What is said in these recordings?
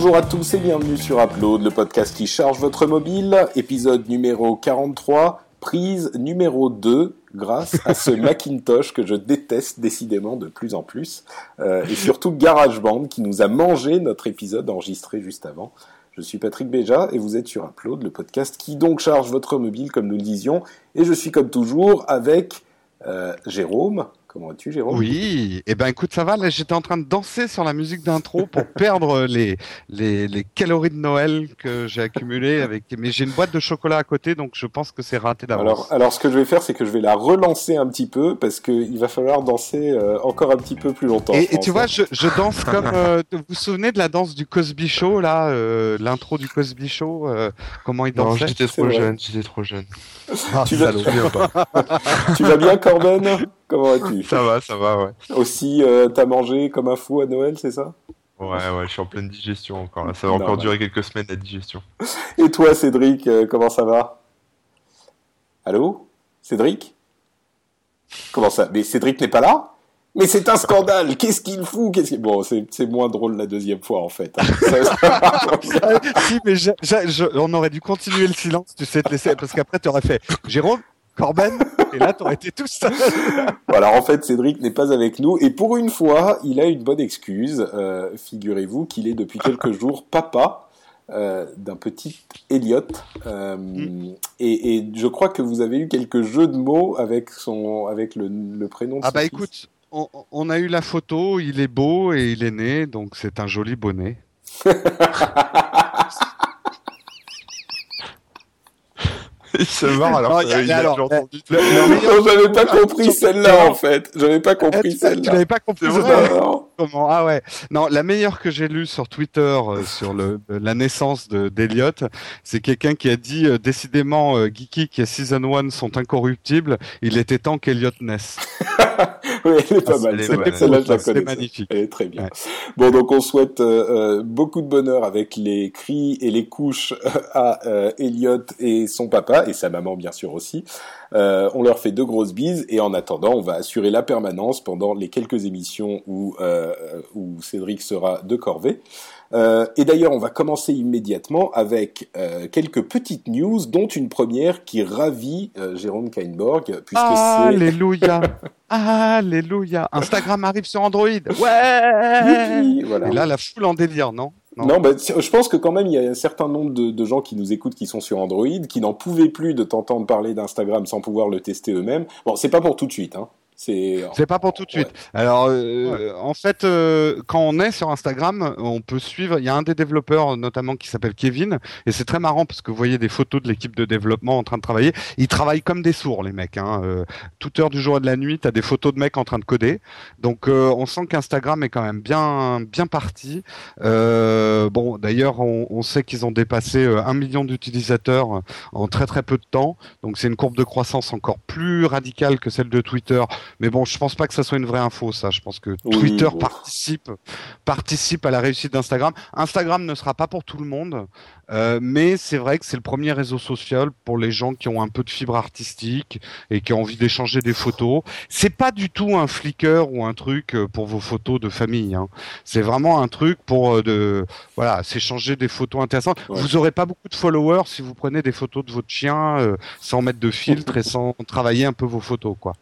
Bonjour à tous et bienvenue sur Upload, le podcast qui charge votre mobile, épisode numéro 43, prise numéro 2, grâce à ce Macintosh que je déteste décidément de plus en plus, euh, et surtout GarageBand qui nous a mangé notre épisode enregistré juste avant. Je suis Patrick Béja et vous êtes sur Upload, le podcast qui donc charge votre mobile comme nous le disions, et je suis comme toujours avec euh, Jérôme. Comment vas-tu, Jérôme? Oui, eh ben écoute, ça va. Là, j'étais en train de danser sur la musique d'intro pour perdre les, les, les calories de Noël que j'ai accumulées. Avec... Mais j'ai une boîte de chocolat à côté, donc je pense que c'est raté d'avance. Alors, alors, ce que je vais faire, c'est que je vais la relancer un petit peu parce qu'il va falloir danser euh, encore un petit peu plus longtemps. Et, tu vois, je, je danse comme. euh, vous vous souvenez de la danse du Cosby Show, là euh, L'intro du Cosby Show euh, Comment il Non, dansait? j'étais trop jeune, j'étais trop jeune. Ah, tu tu vas bien, Corben? Comment vas-tu? Ça va, ça va, ouais. Aussi, euh, t'as mangé comme un fou à Noël, c'est ça? Ouais, ouais, je suis en pleine digestion encore. Là. Ça va encore Normal. durer quelques semaines la digestion. Et toi, Cédric, euh, comment ça va? Allô? Cédric? Comment ça? Mais Cédric n'est pas là? Mais c'est un scandale Qu'est-ce qu'il fout? Qu'est-ce qu'il- Bon, c'est c'est moins drôle la deuxième fois, en fait. hein. Ah, si, mais j'a- j'a- je- on aurait dû continuer le silence, tu sais, te laisser, parce qu'après, tu aurais fait Jérôme, Corben, et là, tu aurais été tout seul. Voilà, en fait, Cédric n'est pas avec nous. Et pour une fois, il a une bonne excuse. Euh, Figurez-vous qu'il est depuis quelques jours papa euh, d'un petit Elliot. Euh, et, et je crois que vous avez eu quelques jeux de mots avec, son, avec le, le prénom de Ah son bah fils. écoute, on, on a eu la photo, il est beau et il est né, donc c'est un joli bonnet. Il se marre alors Non, y a- alors, déjà entendu. Le- le j'avais pas compris celle-là, en fait. J'avais pas Eh, compris tu tu celle-là. l'avais pas compris C'est ça, vrai. Non. comment Ah ouais. Non, la meilleure que j'ai lue sur Twitter euh, sur le, la naissance de d'Eliot, c'est quelqu'un qui a dit euh, décidément euh, Geeky et Season 1 sont incorruptibles, il était temps qu'Eliot naisse. Oui, elle est pas Ah, mal. celle-là. pas mal. Celle-là, je la C'est connais. magnifique. Elle est très bien. Ouais. Bon, donc on souhaite euh, euh, beaucoup de bonheur avec les cris et les couches à euh, Elliot et son papa, et sa maman bien sûr aussi. Euh, on leur fait deux grosses bises, et en attendant, on va assurer la permanence pendant les quelques émissions où, euh, où Cédric sera de corvée. Euh, et d'ailleurs, on va commencer immédiatement avec euh, quelques petites news, dont une première qui ravit euh, Jérôme Kainborg, puisque. Alléluia. Alléluia. Instagram arrive sur Android. Ouais. Voilà. Et là, la foule en délire, non? Non, bah, je pense que quand même il y a un certain nombre de, de gens qui nous écoutent qui sont sur Android, qui n'en pouvaient plus de t'entendre parler d'Instagram sans pouvoir le tester eux-mêmes. Bon, c'est pas pour tout de suite, hein. C'est C'est pas pour tout de suite. Alors, euh, en fait, euh, quand on est sur Instagram, on peut suivre. Il y a un des développeurs, notamment, qui s'appelle Kevin, et c'est très marrant parce que vous voyez des photos de l'équipe de développement en train de travailler. Ils travaillent comme des sourds, les mecs. Hein. Euh, toute heure du jour et de la nuit, t'as des photos de mecs en train de coder. Donc, euh, on sent qu'Instagram est quand même bien, bien parti. Euh, bon, d'ailleurs, on, on sait qu'ils ont dépassé un million d'utilisateurs en très très peu de temps. Donc, c'est une courbe de croissance encore plus radicale que celle de Twitter. Mais bon, je pense pas que ça soit une vraie info, ça. Je pense que Oui, Twitter bon. participe, participe à la réussite d'Instagram. Instagram ne sera pas pour tout le monde, euh, mais c'est vrai que c'est le premier réseau social pour les gens qui ont un peu de fibre artistique et qui ont envie d'échanger des photos. C'est pas du tout un Flickr ou un truc euh, pour vos photos de famille. Hein. C'est vraiment un truc pour euh, de voilà s'échanger des photos intéressantes. Ouais. Vous aurez pas beaucoup de followers si vous prenez des photos de votre chien euh, sans mettre de filtre et sans travailler un peu vos photos, quoi.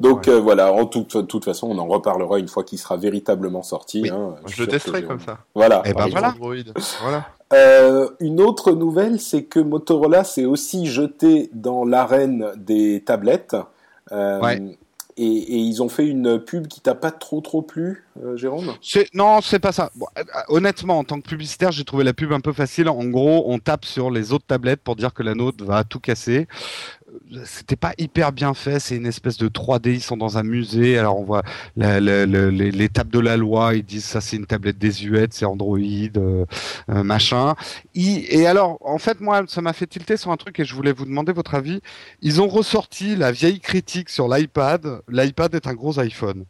Donc euh, voilà, en toute, de toute façon, on en reparlera une fois qu'il sera véritablement sorti. Oui. hein. Je le testerai comme ça. Voilà. Eh ben voilà. Euh, une autre nouvelle, c'est que Motorola s'est aussi jeté dans l'arène des tablettes. Euh, Ouais. et, ils ont fait une pub qui t'a pas trop trop plu, Jérôme? Non, c'est pas ça. honnêtement, en tant que publicitaire, j'ai trouvé la pub un peu facile. En gros, on tape sur les autres tablettes pour dire que la nôtre va tout casser c'était pas hyper bien fait. C'est une espèce de 3D. Ils sont dans un musée. Alors on voit l'étape de la loi. Ils disent ça, c'est une tablette désuète, c'est Android, euh, euh, machin. et alors, en fait, moi, ça m'a fait tilter sur un truc et je voulais vous demander votre avis. Ils ont ressorti la vieille critique sur l'iPad. L'iPad est un gros iPhone.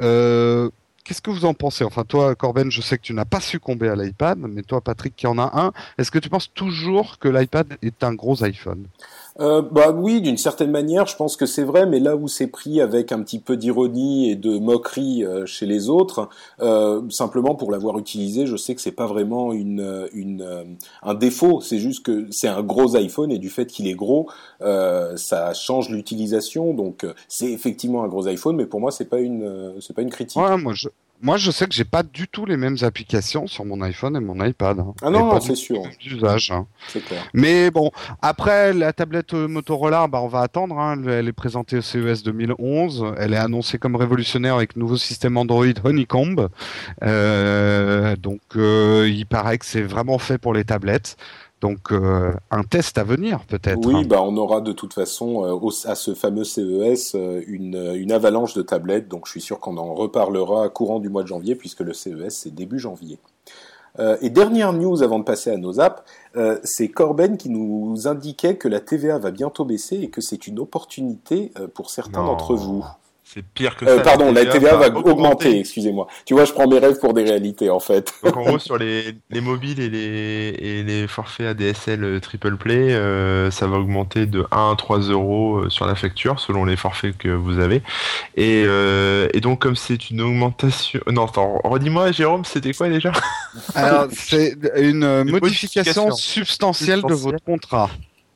Euh, Qu'est-ce que vous en pensez? Enfin, toi, Corben, je sais que tu n'as pas succombé à l'iPad, mais toi, Patrick, qui en a un, est-ce que tu penses toujours que l'iPad est un gros iPhone? Euh, bah oui, d'une certaine manière, je pense que c'est vrai, mais là où c'est pris avec un petit peu d'ironie et de moquerie euh, chez les autres, euh, simplement pour l'avoir utilisé, je sais que c'est pas vraiment une, une un défaut, c'est juste que c'est un gros iPhone et du fait qu'il est gros, ça change l'utilisation, donc c'est effectivement un gros iPhone, mais pour moi c'est pas une c'est pas une critique. Moi, je sais que j'ai pas du tout les mêmes applications sur mon iPhone et mon iPad. Hein. Ah non, c'est sûr. D'usage. Hein. C'est clair. Mais bon, après la tablette Motorola, bah on va attendre. Hein. Elle est présentée au CES 2011. Elle est annoncée comme révolutionnaire avec nouveau système Android Honeycomb. Euh, donc, euh, il paraît que c'est vraiment fait pour les tablettes. Donc euh, un test à venir peut-être. Oui, bah on aura de toute façon euh, à ce fameux CES euh, une, une, avalanche de tablettes, donc je suis sûr qu'on en reparlera courant du mois de janvier puisque le CES c'est début janvier. et dernière news avant de passer à nos apps, c'est Corben qui nous indiquait que la TVA va bientôt baisser et que c'est une opportunité pour certains d'entre vous. C'est pire que euh, ça. pardon, la TVA, va, augmenter, excusez-moi. Tu vois, je prends mes rêves pour des réalités, en fait. Donc, en gros, sur les, les mobiles et les, et les forfaits ADSL euh, triple play, euh, ça va augmenter de 1 à 3 euros sur la facture, selon les forfaits que vous avez. Et, euh, et donc, comme c'est une augmentation... Non, attends, redis-moi, Jérôme, c'était quoi déjà? Alors, c'est une, modification, substantielle de votre contrat.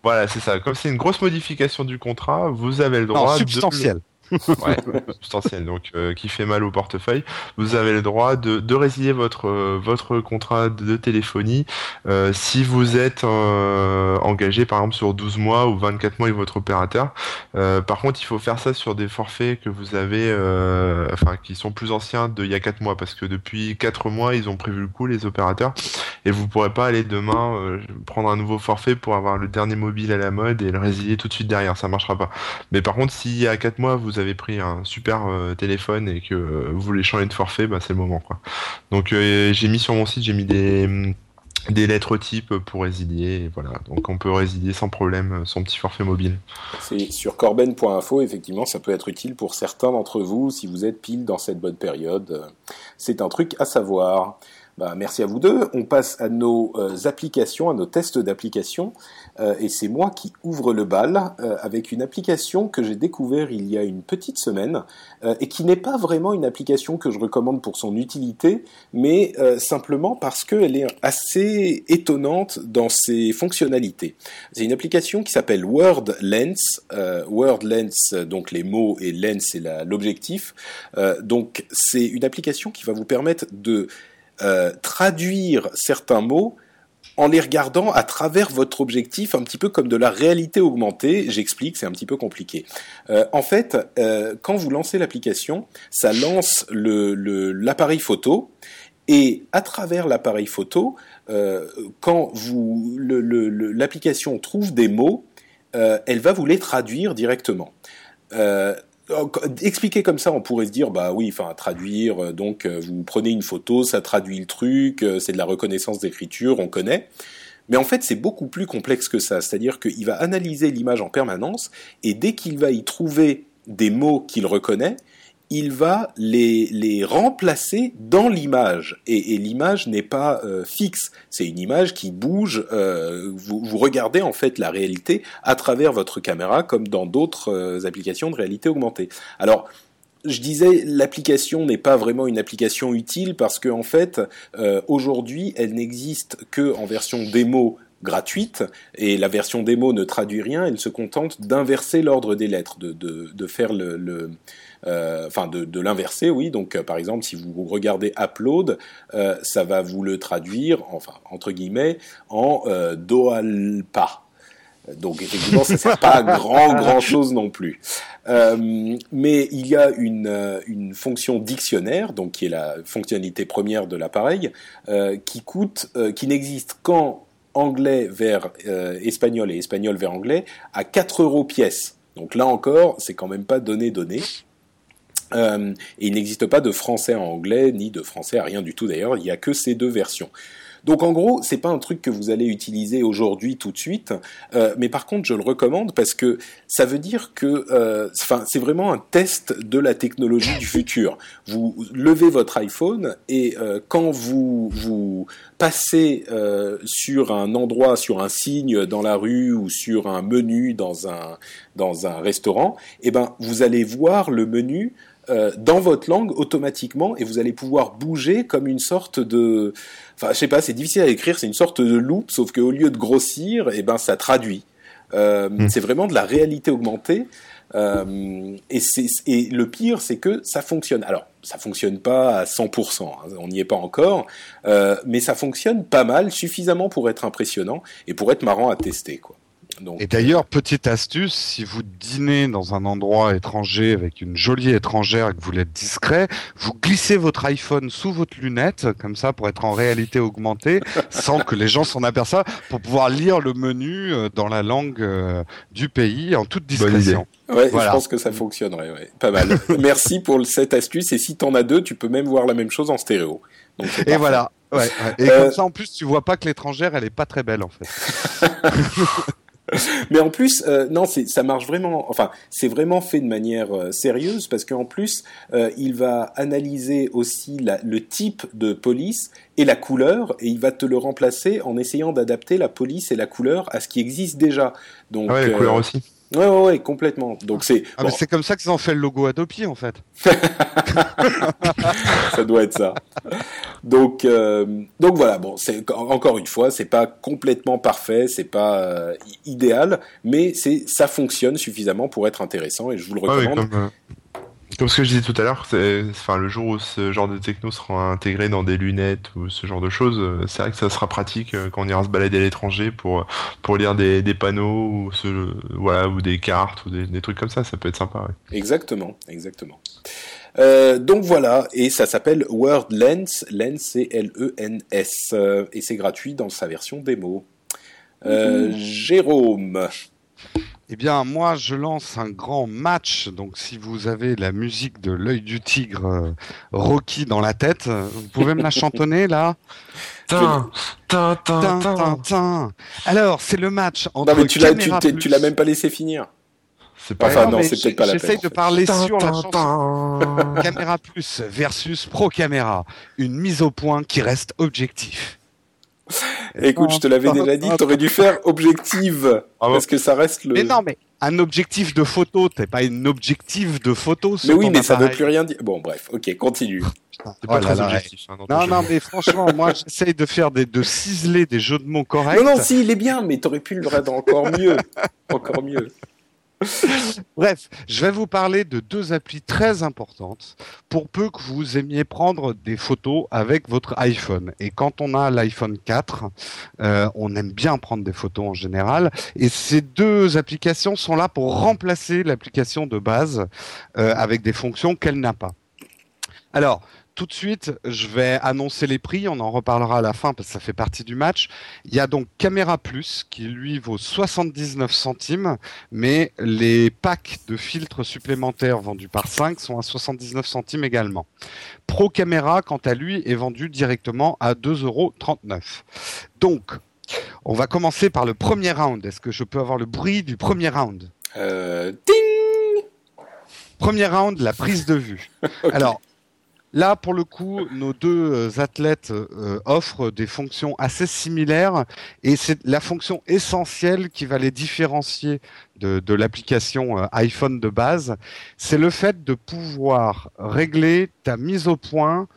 Voilà, c'est ça. Comme c'est une grosse modification du contrat, vous avez le droit non, substantielle ouais, donc euh, qui fait mal au portefeuille, vous avez le droit de, de résilier votre euh, votre contrat de téléphonie euh, si vous êtes engagé par exemple sur 12 mois ou 24 mois avec votre opérateur. par contre, il faut faire ça sur des forfaits que vous avez, enfin qui sont plus anciens d'il y a 4 mois, parce que depuis 4 mois ils ont prévu le coup les opérateurs, et vous pourrez pas aller demain prendre un nouveau forfait pour avoir le dernier mobile à la mode et le résilier tout de suite derrière, ça marchera pas. Mais par contre, s'il y a 4 mois vous avez pris un super euh, téléphone et que euh, vous voulez changer de forfait, bah, c'est le moment. Quoi. Donc euh, j'ai mis sur mon site, j'ai mis des des lettres type pour résilier. voilà, donc on peut résilier sans problème son petit forfait mobile. C'est sur corben.info, effectivement, ça peut être utile pour certains d'entre vous si vous êtes pile dans cette bonne période. C'est un truc à savoir. Bah, merci à vous deux. On passe à nos euh, applications, à nos tests d'application. Euh, et c'est moi qui ouvre le bal euh, avec une application que j'ai découvert il y a une petite semaine et qui n'est pas vraiment une application que je recommande pour son utilité, mais simplement parce qu'elle est assez étonnante dans ses fonctionnalités. C'est une application qui s'appelle Word Lens. Word Lens, donc les mots et Lens, c'est l'objectif. donc c'est une application qui va vous permettre de euh, traduire certains mots en les regardant à travers votre objectif, un petit peu comme de la réalité augmentée. J'explique, c'est un petit peu compliqué. Euh, en fait, euh, quand vous lancez l'application, ça lance l'appareil photo. Et à travers l'appareil photo, quand vous l'application trouve des mots, elle va vous les traduire directement. Expliquer comme ça, on pourrait se dire bah oui, enfin traduire. Euh, donc euh, vous prenez une photo, ça traduit le truc, euh, c'est de la reconnaissance d'écriture, on connaît. Mais en fait, c'est beaucoup plus complexe que ça. C'est-à-dire qu'il va analyser l'image en permanence et dès qu'il va y trouver des mots qu'il reconnaît, il va les, les remplacer dans l'image. Et, l'image n'est pas euh, fixe, c'est une image qui bouge. Euh, vous, vous, regardez en fait la réalité à travers votre caméra, comme dans d'autres euh, applications de réalité augmentée. Alors, je disais, l'application n'est pas vraiment une application utile parce qu'en en fait, aujourd'hui, elle n'existe que en version démo gratuite et la version démo ne traduit rien. Elle se contente d'inverser l'ordre des lettres, de, de, faire le, enfin de, de l'inverser, oui. Donc, euh, par exemple, si vous regardez upload, euh, ça va vous le traduire, enfin entre guillemets, en doalpa. Donc effectivement, ça sert pas à grand grand chose non plus. Euh, mais il y a une, euh, une fonction dictionnaire, donc qui est la fonctionnalité première de l'appareil, euh, qui coûte, euh, qui n'existe qu'en anglais vers euh, espagnol et espagnol vers anglais à 4 euros pièce. Donc là encore, c'est quand même pas donné donné. Euh, et il n'existe pas de français en anglais ni de français à rien du tout d'ailleurs. Il n'y a que ces deux versions. Donc en gros, c'est pas un truc que vous allez utiliser aujourd'hui tout de suite, euh, mais par contre, je le recommande parce que ça veut dire que, euh, c'est vraiment un test de la technologie du futur. Vous levez votre iPhone et quand vous vous passez sur un endroit, sur un signe dans la rue ou sur un menu dans un dans un restaurant, eh ben vous allez voir le menu euh, dans votre langue automatiquement et vous allez pouvoir bouger comme une sorte de enfin je sais pas c'est difficile à écrire c'est une sorte de loop sauf qu'au lieu de grossir et ben ça traduit. Euh, Mm. c'est vraiment de la réalité augmentée. Euh, et, c'est, et le pire c'est que ça fonctionne. Alors ça fonctionne pas à 100% hein, on n'y est pas encore euh, mais ça fonctionne pas mal suffisamment pour être impressionnant et pour être marrant à tester quoi donc Et d'ailleurs, petite astuce, si vous dînez dans un endroit étranger avec une jolie étrangère et que vous voulez être discret, vous glissez votre iPhone sous votre lunette, comme ça, pour être en réalité augmentée, sans que les gens s'en aperçoivent, pour pouvoir lire le menu euh, dans la langue euh, du pays en toute Bonne idée. discrétion. Ouais, Voilà. je pense que ça fonctionnerait, ouais. pas mal. Merci pour cette astuce. Et si t'en as deux, tu peux même voir la même chose en stéréo. Donc, Et voilà. Ouais, ouais. Et Euh, comme ça, en plus, tu vois pas que l'étrangère, elle est pas très belle, en fait. Mais en plus, euh, non, ça marche vraiment. Enfin, c'est vraiment fait de manière euh, sérieuse parce qu'en plus, euh, il va analyser aussi la- le type de police et la couleur, et il va te le remplacer en essayant d'adapter la police et la couleur à ce qui existe déjà. Donc, Ah ouais, la euh, couleur aussi. Ouais, ouais, ouais, complètement. Donc c'est, Ah, bon, mais c'est comme ça qu'ils ont fait le logo Adopi, en fait. ça doit être ça. Donc, euh, donc voilà. Bon, c'est encore une fois, c'est pas complètement parfait, c'est pas euh, idéal, mais c'est ça fonctionne suffisamment pour être intéressant et je vous le ouais, recommande. comme, euh, comme ce que je disais tout à l'heure, enfin, le jour où ce genre de techno sera intégré dans des lunettes ou ce genre de choses, euh, c'est vrai que ça sera pratique euh, quand on ira se balader à l'étranger pour pour lire des, des panneaux ou ce, voilà ou des cartes ou des, des trucs comme ça, ça peut être sympa. Ouais. Exactement, exactement. Euh, donc voilà, et ça s'appelle Word Lens, Lens c'est L-E-N-S, euh, et c'est gratuit dans sa version démo. Euh, Jérôme, Eh bien, moi, je lance un grand match. Donc, si vous avez la musique de l'œil du tigre euh, Rocky dans la tête, vous pouvez me la chantonner là Tin, tin, tin, Tin, tin. tin, tin. Alors, c'est le match entre non mais tu l'as, tu, Caméra t'es- Plus- tu l'as même pas laissé finir. C'est pas Enfin, non, c'est peut-être pas la J'essaye peine, de parler Tin, sur la tin, chanson tin. Caméra Plus versus Pro Caméra. Une mise au point qui reste objectif. Écoute, je te l'avais déjà dit, t'aurais dû faire objective, Ah bon parce que ça reste le... Mais non, mais un objectif de photo, t'es pas une objectif de photo. Mais oui, mais ça veut appareil. plus rien dire. Bon, bref, ok, continue. Putain, oh pas là très là, objectif. hein, Non, non, mais franchement, moi, j'essaye de faire des, de ciseler des jeux de mots corrects. Non, non, si, il est bien, mais t'aurais pu le rendre encore mieux. Encore mieux. Bref, je vais vous parler de deux applis très importantes pour peu que vous aimiez prendre des photos avec votre iPhone. Et quand on a l'iPhone 4, euh, on aime bien prendre des photos en général. Et ces deux applications sont là pour remplacer l'application de base euh, avec des fonctions qu'elle n'a pas. Alors, tout de suite, je vais annoncer les prix. On en reparlera à la fin parce que ça fait partie du match. Il y a donc Caméra Plus qui lui vaut 79 centimes, mais les packs de filtres supplémentaires vendus par 5 sont à 79 centimes également. Pro Caméra, quant à lui, est vendu directement à 2,39 euros. Donc, on va commencer par le premier round. Est-ce que je peux avoir le bruit du premier round? Euh, ting Premier round, la prise de vue. Alors, là, pour le coup, nos deux euh, athlètes euh, offrent des fonctions assez similaires et c'est la fonction essentielle qui va les différencier de, l'application euh, iPhone de base. C'est le fait de pouvoir régler ta mise au point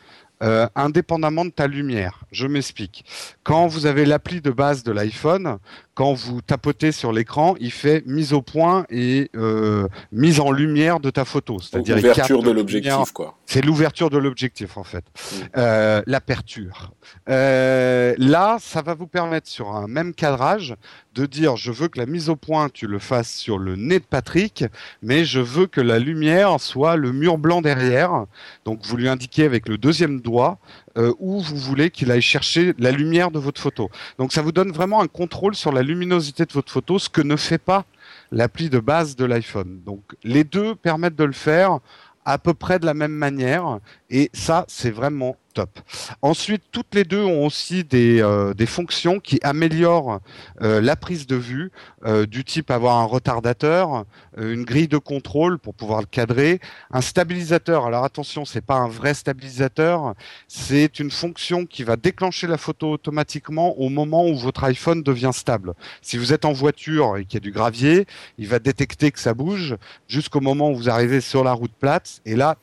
indépendamment de ta lumière. Je m'explique. Quand vous avez l'appli de base de l'iPhone, quand vous tapotez sur l'écran, il fait mise au point et euh, mise en lumière de ta photo. C'est-à-dire il Ouverture capte de l'objectif, quoi. C'est l'ouverture de l'objectif en fait. Mm. Euh, L'aperture. Euh, là, ça va vous permettre sur un même cadrage de dire je veux que la mise au point tu le fasses sur le nez de Patrick, mais je veux que la lumière soit le mur blanc derrière. Donc vous lui indiquez avec le deuxième doigt euh, où vous voulez qu'il aille chercher la lumière de votre photo. Donc ça vous donne vraiment un contrôle sur la luminosité de votre photo, ce que ne fait pas l'appli de base de l'iPhone. Donc les deux permettent de le faire à peu près de la même manière et ça c'est vraiment top. Ensuite, toutes les deux ont aussi des, euh, fonctions qui améliorent euh, la prise de vue, euh, du type avoir un retardateur, une grille de contrôle pour pouvoir le cadrer, un stabilisateur. Alors attention, c'est pas un vrai stabilisateur, c'est une fonction qui va déclencher la photo automatiquement au moment où votre iPhone devient stable. Si vous êtes en voiture et qu'il y a du gravier, il va détecter que ça bouge jusqu'au moment où vous arrivez sur la route plate et là,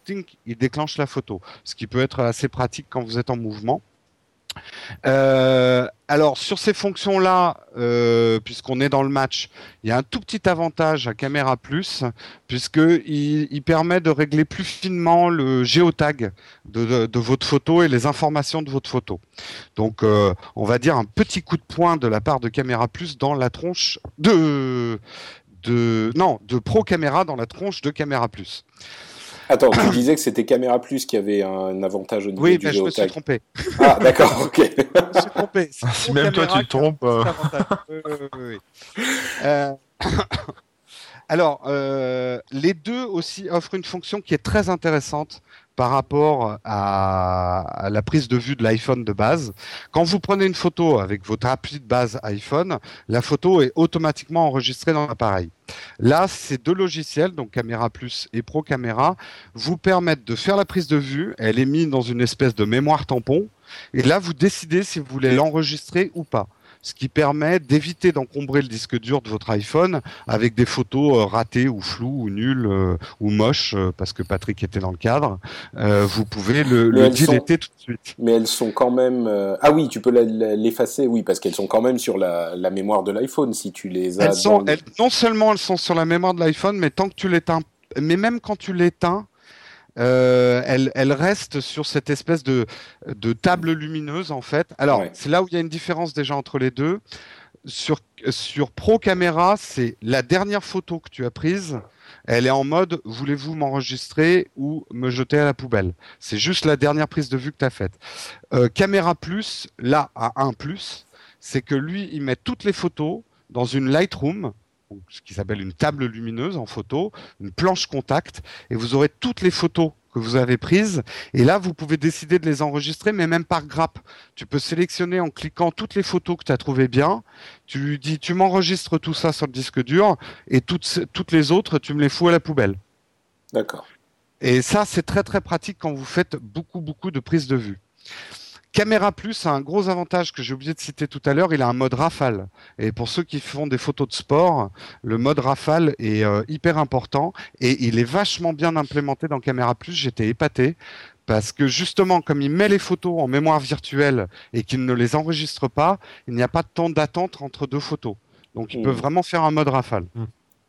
il déclenche la photo, ce qui peut être assez pratique quand vous êtes en mouvement. Euh, alors sur ces fonctions-là, euh, puisqu'on est dans le match, il y a un tout petit avantage à Caméra Plus, puisqu'il il permet de régler plus finement le géotag de, votre photo et les informations de votre photo. Donc euh, on va dire un petit coup de poing de la part de Caméra Plus dans la tronche de, de non de Pro Caméra dans la tronche de Caméra Plus. Attends, tu disais que c'était Caméra Plus qui avait un avantage au niveau oui, du ben, je me suis trompé. Ah, d'accord, ok. je me suis trompé. Si même toi tu te trompes. Euh... Oui, oui, oui. Euh... Alors, euh, les deux aussi offrent une fonction qui est très intéressante par rapport à, à la prise de vue de l'iPhone de base. Quand vous prenez une photo avec votre appli de base iPhone, la photo est automatiquement enregistrée dans l'appareil. Là, ces deux logiciels, donc Caméra Plus et Pro Caméra, vous permettent de faire la prise de vue. Elle est mise dans une espèce de mémoire tampon. Et là, vous décidez si vous voulez l'enregistrer ou pas ce qui permet d'éviter d'encombrer le disque dur de votre iPhone avec des photos euh, ratées ou floues ou nulles euh, ou moches euh, parce que Patrick était dans le cadre. Vous pouvez le, le tout de suite. Mais elles sont quand même. Ah oui, tu peux l'effacer, oui, parce qu'elles sont quand même sur la, la mémoire de l'iPhone si tu les as. Elles sont, dans le- elles- non seulement elles sont sur la mémoire de l'iPhone, mais tant que tu l'éteins, mais même quand tu l'éteins, euh, elle, elle reste sur cette espèce de, de table lumineuse en fait. Alors Ouais. c'est là où il y a une différence déjà entre les deux. Sur, sur Pro Camera, c'est la dernière photo que tu as prise. Elle est en mode voulez-vous m'enregistrer ou me jeter à la poubelle? C'est juste la dernière prise de vue que tu as faite. Euh, Caméra Plus, là à 1 plus, c'est que lui, il met toutes les photos dans une Lightroom, ce qui s'appelle une table lumineuse en photo, une planche contact, et vous aurez toutes les photos que vous avez prises. Et là, vous pouvez décider de les enregistrer, mais même par grappe. Tu peux sélectionner en cliquant toutes les photos que tu as trouvées bien. Tu lui dis, tu m'enregistres tout ça sur le disque dur, et toutes, toutes les autres, tu me les fous à la poubelle. D'accord. Et ça, c'est très très pratique quand vous faites beaucoup beaucoup de prises de vue. Caméra Plus a un gros avantage que j'ai oublié de citer tout à l'heure, il a un mode rafale. Et pour ceux qui font des photos de sport, le mode rafale est euh, hyper important et il est vachement bien implémenté dans Caméra Plus. J'étais épaté parce que justement, comme il met les photos en mémoire virtuelle et qu'il ne les enregistre pas, il n'y a pas de temps d'attente entre deux photos. Donc il Mhm. peut vraiment faire un mode rafale.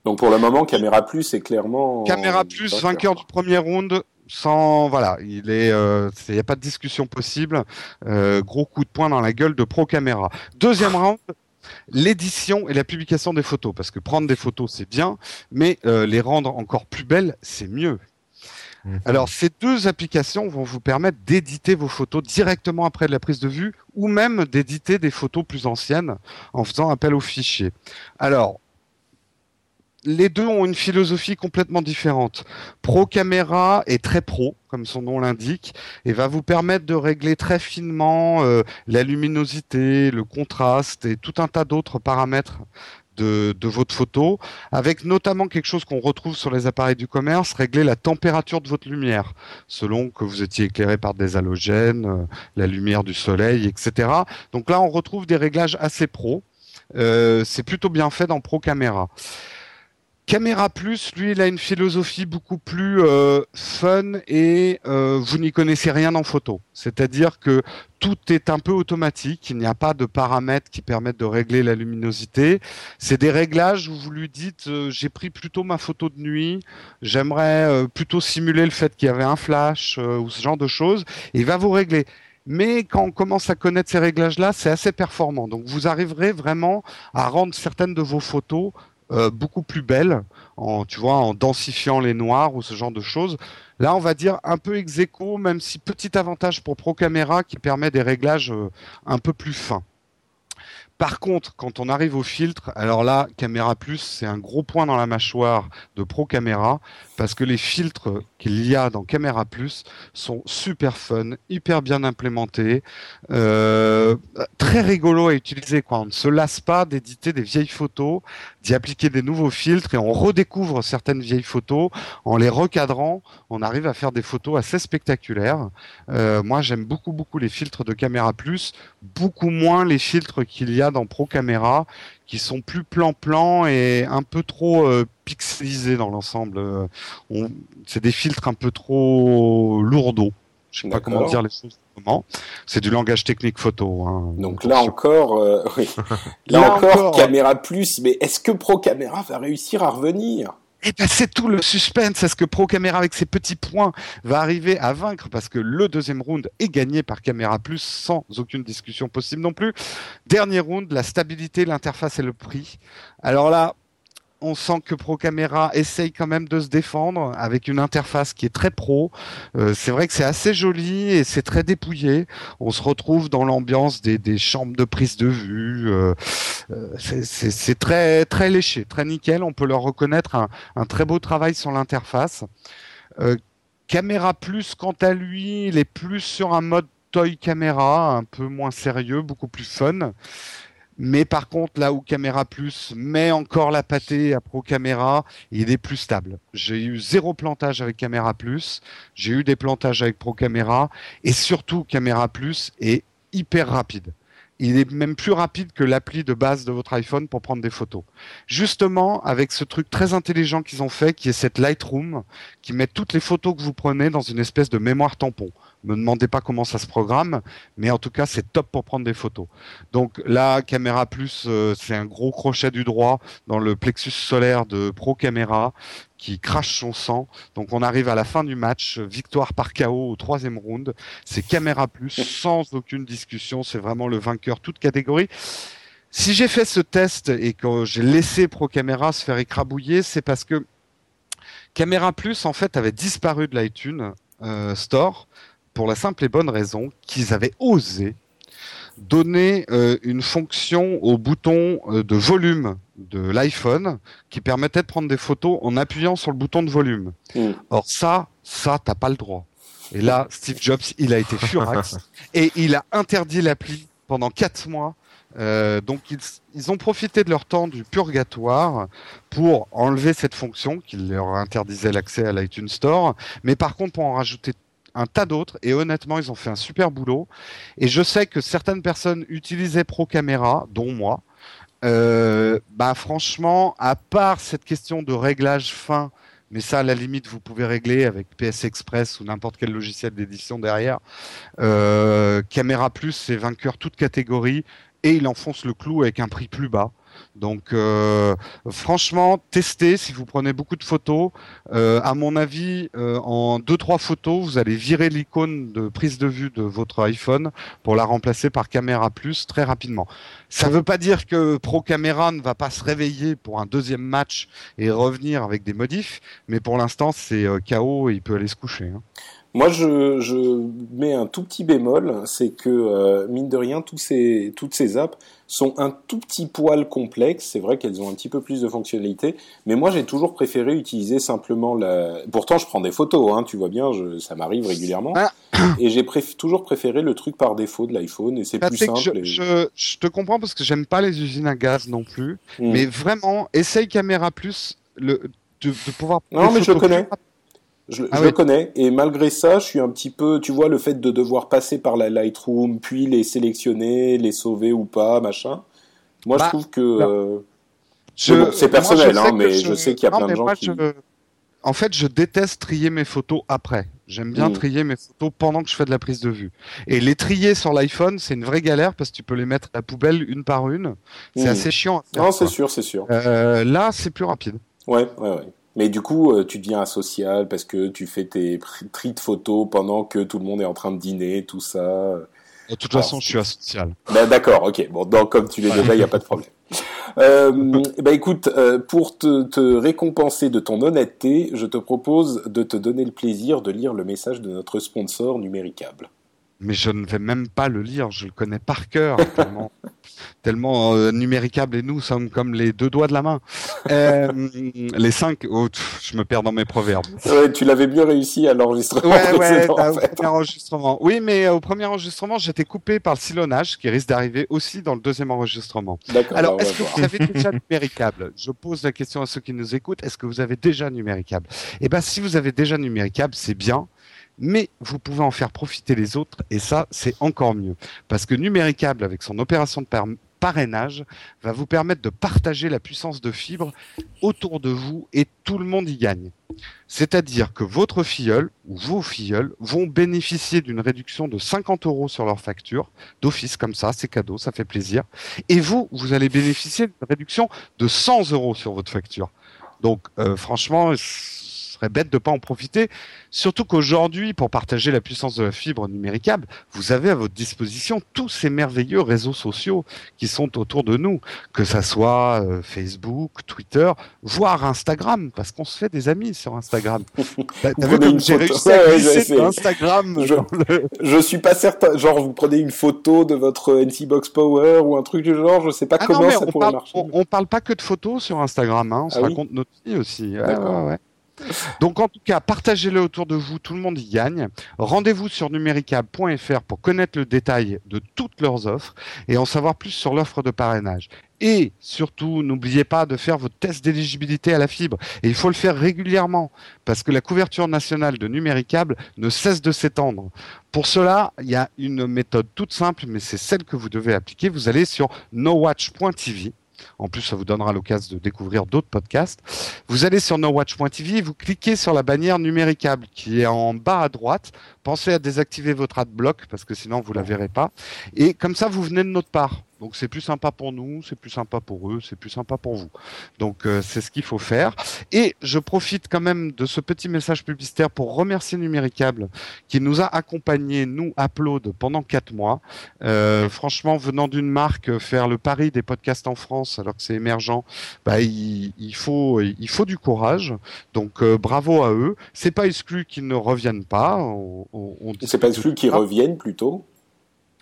Donc pour le moment, Caméra Plus est clairement. Caméra plus, vainqueur du premier round, sans voilà, il est, il n'y a pas de discussion possible. Euh, gros coup de poing dans la gueule de Pro Caméra. Deuxième round. L'édition et la publication des photos, parce que prendre des photos c'est bien, mais euh, les rendre encore plus belles c'est mieux. Mhm. Alors ces deux applications vont vous permettre d'éditer vos photos directement après la prise de vue, ou même d'éditer des photos plus anciennes en faisant appel aux fichiers. Alors les deux ont une philosophie complètement différente. Pro Camera est très pro, comme son nom l'indique, et va vous permettre de régler très finement euh, la luminosité, le contraste et tout un tas d'autres paramètres de, votre photo, avec notamment quelque chose qu'on retrouve sur les appareils du commerce, régler la température de votre lumière, selon que vous étiez éclairé par des halogènes, euh, la lumière du soleil, etc. Donc là, on retrouve des réglages assez pro. Euh, c'est plutôt bien fait dans Pro Camera. Caméra Plus, lui, il a une philosophie beaucoup plus euh, fun et euh, vous n'y connaissez rien en photo. C'est-à-dire que tout est un peu automatique, il n'y a pas de paramètres qui permettent de régler la luminosité. C'est des réglages où vous lui dites euh, j'ai pris plutôt ma photo de nuit, j'aimerais euh, plutôt simuler le fait qu'il y avait un flash euh, ou ce genre de choses, et il va vous régler. mais quand on commence à connaître ces réglages-là, c'est assez performant. Donc vous arriverez vraiment à rendre certaines de vos photos euh, beaucoup plus belles, en, tu vois, en densifiant les noirs ou ce genre de choses. Là, on va dire un peu ex aequo, même si petit avantage pour Pro Camera qui permet des réglages euh, un peu plus fins. Par contre, quand on arrive au filtre, alors là, Caméra Plus, c'est un gros point dans la mâchoire de Pro Camera parce que les filtres qu'il y a dans Caméra Plus sont super fun, hyper bien implémentés, euh, très rigolo à utiliser. On ne se lasse pas d'éditer des vieilles photos, d'y appliquer des nouveaux filtres et on redécouvre certaines vieilles photos en les recadrant. On arrive à faire des photos assez spectaculaires. Euh, moi, j'aime beaucoup beaucoup les filtres de Caméra Plus, beaucoup moins les filtres qu'il y a dans Pro Camera qui sont plus plan-plan et un peu trop euh, pixelisés dans l'ensemble. Euh, c'est des filtres un peu trop lourdeaux. Je sais pas comment dire les choses. C'est du langage technique photo. Hein. Donc là encore, euh, oui. là, encore, caméra plus. Mais est-ce que Pro Camera va réussir à revenir? Et ben c'est tout le suspense. Est-ce que Pro Camera avec ses petits points va arriver à vaincre? Parce que le deuxième round est gagné par Camera Plus sans aucune discussion possible non plus. Dernier round, la stabilité, l'interface et le prix. Alors là, on sent que Pro Camera essaye quand même de se défendre avec une interface qui est très pro. Euh, c'est vrai que c'est assez joli et c'est très dépouillé. On se retrouve dans l'ambiance des, chambres de prise de vue. Euh, euh, c'est très très léché, très nickel. On peut leur reconnaître un, très beau travail sur l'interface. Caméra Plus, quant à lui, il est plus sur un mode toy caméra, un peu moins sérieux, beaucoup plus fun. Mais par contre, là où Caméra Plus met encore la pâtée à Pro Caméra, il est plus stable. J'ai eu zéro plantage avec Caméra Plus, j'ai eu des plantages avec Pro Caméra, et surtout Caméra Plus est hyper rapide. Il est même plus rapide que l'appli de base de votre iPhone pour prendre des photos. Justement, avec ce truc très intelligent qu'ils ont fait, qui est cette Lightroom, qui met toutes les photos que vous prenez dans une espèce de mémoire tampon. Me demandez pas comment ça se programme, mais en tout cas c'est top pour prendre des photos. Donc là, Caméra Plus, euh, c'est un gros crochet du droit dans le plexus solaire de Pro Camera qui crache son sang. Donc on arrive à la fin du match, victoire par KO au troisième round. C'est Caméra Plus sans aucune discussion, c'est vraiment le vainqueur toute catégorie. Si j'ai fait ce test et que j'ai laissé Pro Camera se faire écrabouiller, c'est parce que Caméra Plus en fait avait disparu de l'iTunes euh, Store pour la simple et bonne raison qu'ils avaient osé donner euh, une fonction au bouton euh, de volume de l'iPhone qui permettait de prendre des photos en appuyant sur le bouton de volume. Mm. Or ça, ça t'as pas le droit. Et là, Steve Jobs, il a été furax et il a interdit l'appli pendant quatre mois. Euh, donc ils, ils, ont profité de leur temps du purgatoire pour enlever cette fonction qui leur interdisait l'accès à l'iTunes Store, mais par contre pour en rajouter un tas d'autres et honnêtement ils ont fait un super boulot. Et je sais que certaines personnes utilisaient Pro Camera dont moi. Euh, bah franchement à part cette question de réglage fin mais ça à la limite vous pouvez régler avec PS Express ou n'importe quel logiciel d'édition derrière. Euh, Camera Plus c'est vainqueur toute catégorie et il enfonce le clou avec un prix plus bas donc euh, franchement, testez si vous prenez beaucoup de photos. Euh, à mon avis, euh, en deux trois photos, vous allez virer l'icône de prise de vue de votre iPhone pour la remplacer par Caméra Plus très rapidement. Ça ne veut pas dire que Pro Camera ne va pas se réveiller pour un deuxième match et revenir avec des modifs, mais pour l'instant c'est KO et il peut aller se coucher. Hein. Moi, je, je, mets un tout petit bémol, c'est que euh, mine de rien, tous ces, toutes ces apps sont un tout petit poil complexes. C'est vrai qu'elles ont un petit peu plus de fonctionnalités, mais moi, j'ai toujours préféré utiliser simplement la. Pourtant, je prends des photos, hein, tu vois bien, je, ça m'arrive régulièrement, ah. et j'ai toujours préféré le truc par défaut de l'iPhone, et c'est plus simple. Je, je, je, te comprends parce que j'aime pas les usines à gaz non plus, hmm. mais vraiment, essaye Caméra Plus le, de, de pouvoir. Non, mais je le connais. Je, ah le connais et malgré ça, je suis un petit peu, tu vois, le fait de devoir passer par la Lightroom, puis les sélectionner, les sauver ou pas, machin. Moi, je bah, trouve que euh, c'est personnel, hein, mais je... sais qu'il y a plein de gens qui. En fait, je déteste trier mes photos après. J'aime bien hmm. trier mes photos pendant que je fais de la prise de vue. Et les trier sur l'iPhone, c'est une vraie galère parce que tu peux les mettre à la poubelle une par une. C'est hmm. assez chiant. non, c'est sûr, c'est sûr. Euh, là, c'est plus rapide. Ouais, ouais, ouais. Mais du coup, euh, tu deviens asocial parce que tu fais tes tri de photos pendant que tout le monde est en train de dîner, tout ça. De toute façon, je suis asocial. Ben, D'accord, ok. Bon, donc comme tu l'es déjà, il n'y a pas de problème. Euh, bah écoute, euh, pour te, te, récompenser de ton honnêteté, je te propose de te donner le plaisir de lire le message de notre sponsor Numéricable mais je ne vais même pas le lire, je le connais par cœur, tellement, tellement euh, numéricable et nous sommes comme les deux doigts de la main. Euh, les cinq, oh, je me perds dans mes proverbes. Ouais, tu l'avais mieux réussi à l'enregistrement. Ouais, ouais, enregistrement. Oui, mais au premier enregistrement, j'étais coupé par le silonnage qui risque d'arriver aussi dans le deuxième enregistrement. Alors, est-ce que vous avez déjà numéricable? Je pose la question à ceux qui nous écoutent, est-ce que vous avez déjà numéricable? Eh ben, si vous avez déjà numéricable, c'est bien mais vous pouvez en faire profiter les autres et ça c'est encore mieux parce que Numéricable avec son opération de parrainage va vous permettre de partager la puissance de fibre autour de vous et tout le monde y gagne. C'est-à-dire que votre filleul ou vos filleuls vont bénéficier d'une réduction de 50 euros sur leur facture, d'office comme ça, c'est cadeau, ça fait plaisir. Et vous, vous allez bénéficier d'une réduction de 100 euros sur votre facture. Donc euh, franchement, serait bête de pas en profiter. Surtout qu'aujourd'hui, pour partager la puissance de la fibre numéricable, vous avez à votre disposition tous ces merveilleux réseaux sociaux qui sont autour de nous, que ça soit euh, Facebook, Twitter, voire Instagram, parce qu'on se fait des amis sur Instagram. T'as vu comme j'ai réussi à ouais, Instagram je, je suis pas certain. Genre, vous prenez une photo de votre NC Box Power ou un truc du genre, je sais pas ah comment ça pourrait marcher. On, on, parle pas que de photos sur Instagram, hein, on se ah raconte notre vie aussi. Ouais, ouais, donc en tout cas, partagez-le autour de vous, tout le monde y gagne. Rendez-vous sur numéricable.fr pour connaître le détail de toutes leurs offres et en savoir plus sur l'offre de parrainage. Et surtout, n'oubliez pas de faire votre test d'éligibilité à la fibre. Et il faut le faire régulièrement parce que la couverture nationale de Numéricable ne cesse de s'étendre. Pour cela, il y a une méthode toute simple, mais c'est celle que vous devez appliquer. Vous allez sur nowatch.tv en plus, ça vous donnera l'occasion de découvrir d'autres podcasts. Vous allez sur nowatch.tv, vous cliquez sur la bannière numéricable qui est en bas à droite. Pensez à désactiver votre adblock parce que sinon vous la verrez pas. Et comme ça, vous venez de notre part. Donc c'est plus sympa pour nous, c'est plus sympa pour eux, c'est plus sympa pour vous. Donc euh, c'est ce qu'il faut faire. Et je profite quand même de ce petit message publicitaire pour remercier Numéricable qui nous a accompagnés, nous, Upload, pendant quatre mois. Euh, franchement, venant d'une marque, faire le pari des podcasts en France alors que c'est émergent, bah, il, faut, il faut du courage. Donc euh, bravo à eux. C'est pas exclu qu'ils ne reviennent pas. On, on, c'est pas exclu qu'ils reviennent plutôt.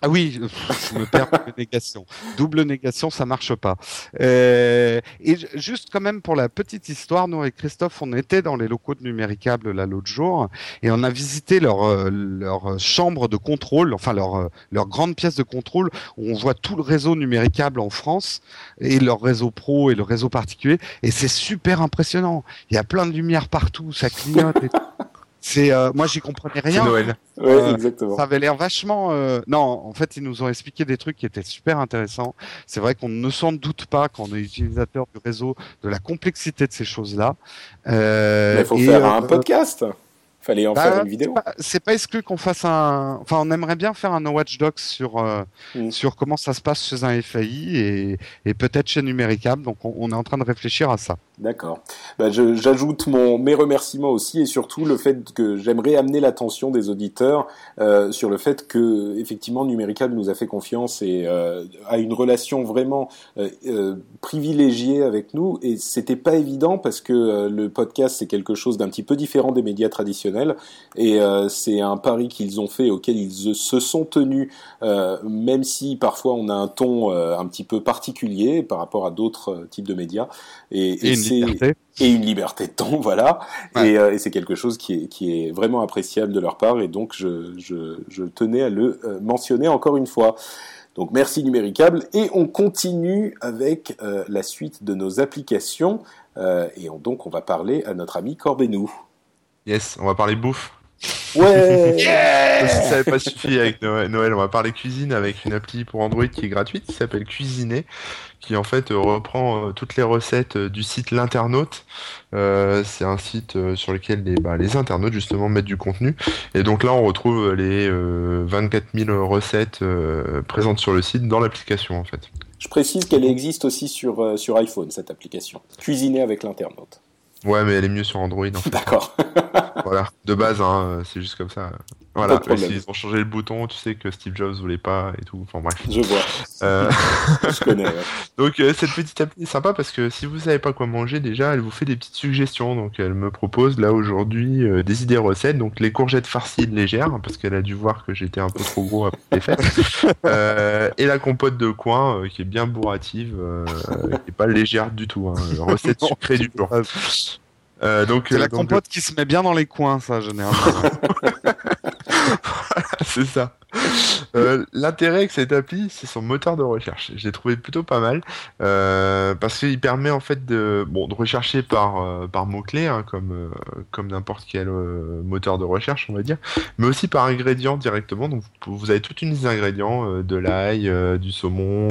Ah oui, je me perds de négation. Double négation, ça marche pas. Euh, et juste quand même pour la petite histoire, nous avec Christophe, on était dans les locaux de Numéricable là l'autre jour et on a visité leur euh, leur chambre de contrôle, enfin leur euh, leur grande pièce de contrôle où on voit tout le réseau Numéricable en France et leur réseau pro et le réseau particulier et c'est super impressionnant. Il y a plein de lumière partout, ça clignote. Et c'est euh, moi j'y comprenais rien. Noël. Euh, exactement. Ça avait l'air vachement. Euh... Non, en fait ils nous ont expliqué des trucs qui étaient super intéressants. C'est vrai qu'on ne s'en doute pas quand on est utilisateur du réseau de la complexité de ces choses-là. Euh, il faut faire un podcast. Fallait en bah, faire une vidéo. C'est pas, exclu qu'on fasse un. Enfin, on aimerait bien faire un No Watch Docs sur euh, mm. sur comment ça se passe chez un FAI et, et peut-être chez Numéricable. Donc, on, on, est en train de réfléchir à ça. D'accord. Bah, J'ajoute mon mes remerciements aussi et surtout le fait que j'aimerais amener l'attention des auditeurs euh, sur le fait que effectivement Numéricable nous a fait confiance et euh, a une relation vraiment privilégiée avec nous et c'était pas évident parce que le podcast c'est quelque chose d'un petit peu différent des médias traditionnels et euh, c'est un pari qu'ils ont fait auquel ils se sont tenus même si parfois on a un ton un petit peu particulier par rapport à d'autres types de médias. Et, et et une liberté. De ton, voilà. Euh, et, c'est quelque chose qui est, qui est vraiment appréciable de leur part, et donc je, je, je tenais à le euh, mentionner encore une fois. Donc merci Numéricable, et on continue avec euh, la suite de nos applications, et donc on va parler à notre ami Corbenou. Yes, on va parler bouffe. Ouais Si ça n'avait pas suffi avec Noël, on va parler cuisine avec une appli pour Android qui est gratuite, qui s'appelle Cuisiner, qui en fait reprend euh, toutes les recettes euh, du site L'Internaute. Euh, c'est un site sur lequel les, bah, les internautes justement mettent du contenu. Et donc là, on retrouve les 24 000 recettes présentes sur le site dans l'application en fait. Je précise qu'elle existe aussi sur, sur iPhone, cette application. Cuisiner avec l'internaute. Ouais, mais elle est mieux sur Android. D'accord. voilà, de base, hein, c'est juste comme ça. Voilà, ils ont changé le bouton, tu sais que Steve Jobs voulait pas et tout. Enfin bref. Je vois. Euh... Je connais. Donc euh, cette petite appli est sympa parce que si vous savez pas quoi manger, déjà, elle vous fait des petites suggestions. Donc elle me propose là aujourd'hui euh, des idées recettes. Donc les courgettes farcies légères parce qu'elle a dû voir que j'étais un peu trop gros après les fêtes. Euh, et la compote de coin qui est bien bourrative, qui est pas légère du tout. Hein. Recette sucrée du jour. Euh, donc c'est la compote qui se met bien dans les coins, ça généralement. c'est ça. Euh, l'intérêt avec cette appli, c'est son moteur de recherche. J'ai trouvé plutôt pas mal euh, parce qu'il permet en fait de bon de rechercher par euh, par mots clés hein, comme comme n'importe quel moteur de recherche, on va dire, mais aussi par ingrédients directement. Donc vous avez toute une liste d'ingrédients, de l'ail, du saumon,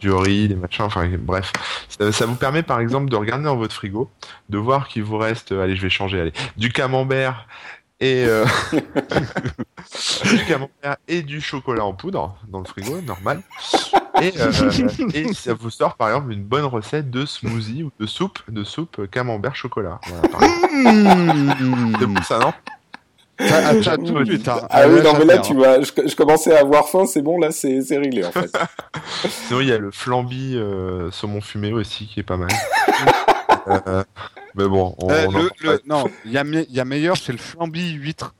du riz, des machins. Enfin bref, ça, ça, vous permet par exemple de regarder dans votre frigo, de voir qu'il vous reste, allez je vais changer, allez, du camembert et euh, du camembert et du chocolat en poudre dans le frigo, normal. Et, euh, et, ça vous sort par exemple une bonne recette de smoothie ou de soupe, de soupe camembert chocolat. Mmh. C'est bon ça, non ah, ah oui, non, mais là, tu vois, je, je, commençais à avoir faim, c'est bon, là, c'est réglé, en fait. Sinon, il y a le flambi euh, saumon fumé aussi, qui est pas mal. Euh, mais bon, on, euh, le, non, il y a, y a meilleur, c'est le flambi huître.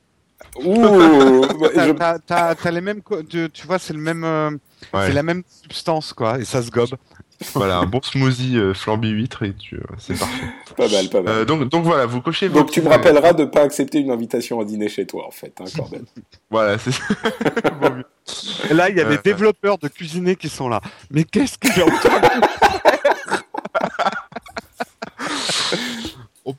Ouh, t'as les mêmes, tu, tu vois, c'est le même, euh, c'est la même substance quoi, et ça se gobe. voilà, un bon smoothie euh, flambi huître et tu, c'est parfait. Pas mal, pas mal. donc, donc voilà, vous cochez. Donc tu me rappelleras de pas accepter une invitation à dîner chez toi en fait, hein, Corbin. voilà, c'est. Là, il y a des développeurs de cuisiniers qui sont là. Mais qu'est-ce que j'ai On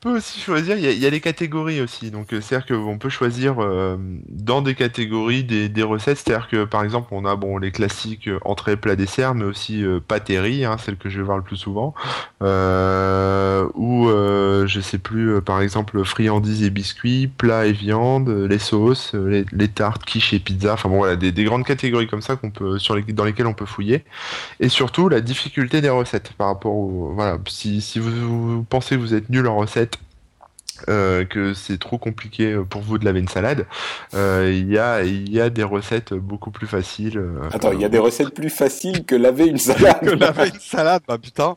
peut aussi choisir, il y, a les catégories aussi. Donc, euh, c'est-à-dire qu'on peut choisir euh, dans des catégories des, recettes. C'est-à-dire que, par exemple, on a bon les classiques euh, entrée, plat, dessert, mais aussi euh, hein, celle que je vais voir le plus souvent. ou, je sais plus, par exemple, friandises et biscuits, plats et viande, les sauces, les, tartes, quiche et pizza. Enfin bon, voilà, des, grandes catégories comme ça qu'on peut, sur les, dans lesquelles on peut fouiller. Et surtout, la difficulté des recettes par rapport au, voilà, si, si vous, vous pensez que vous êtes nul en recettes euh, que c'est trop compliqué pour vous de laver une salade, euh, il y, a, y a des recettes beaucoup plus faciles. Euh, Attends, il y a des recettes plus faciles que laver une salade Que laver une salade, bah putain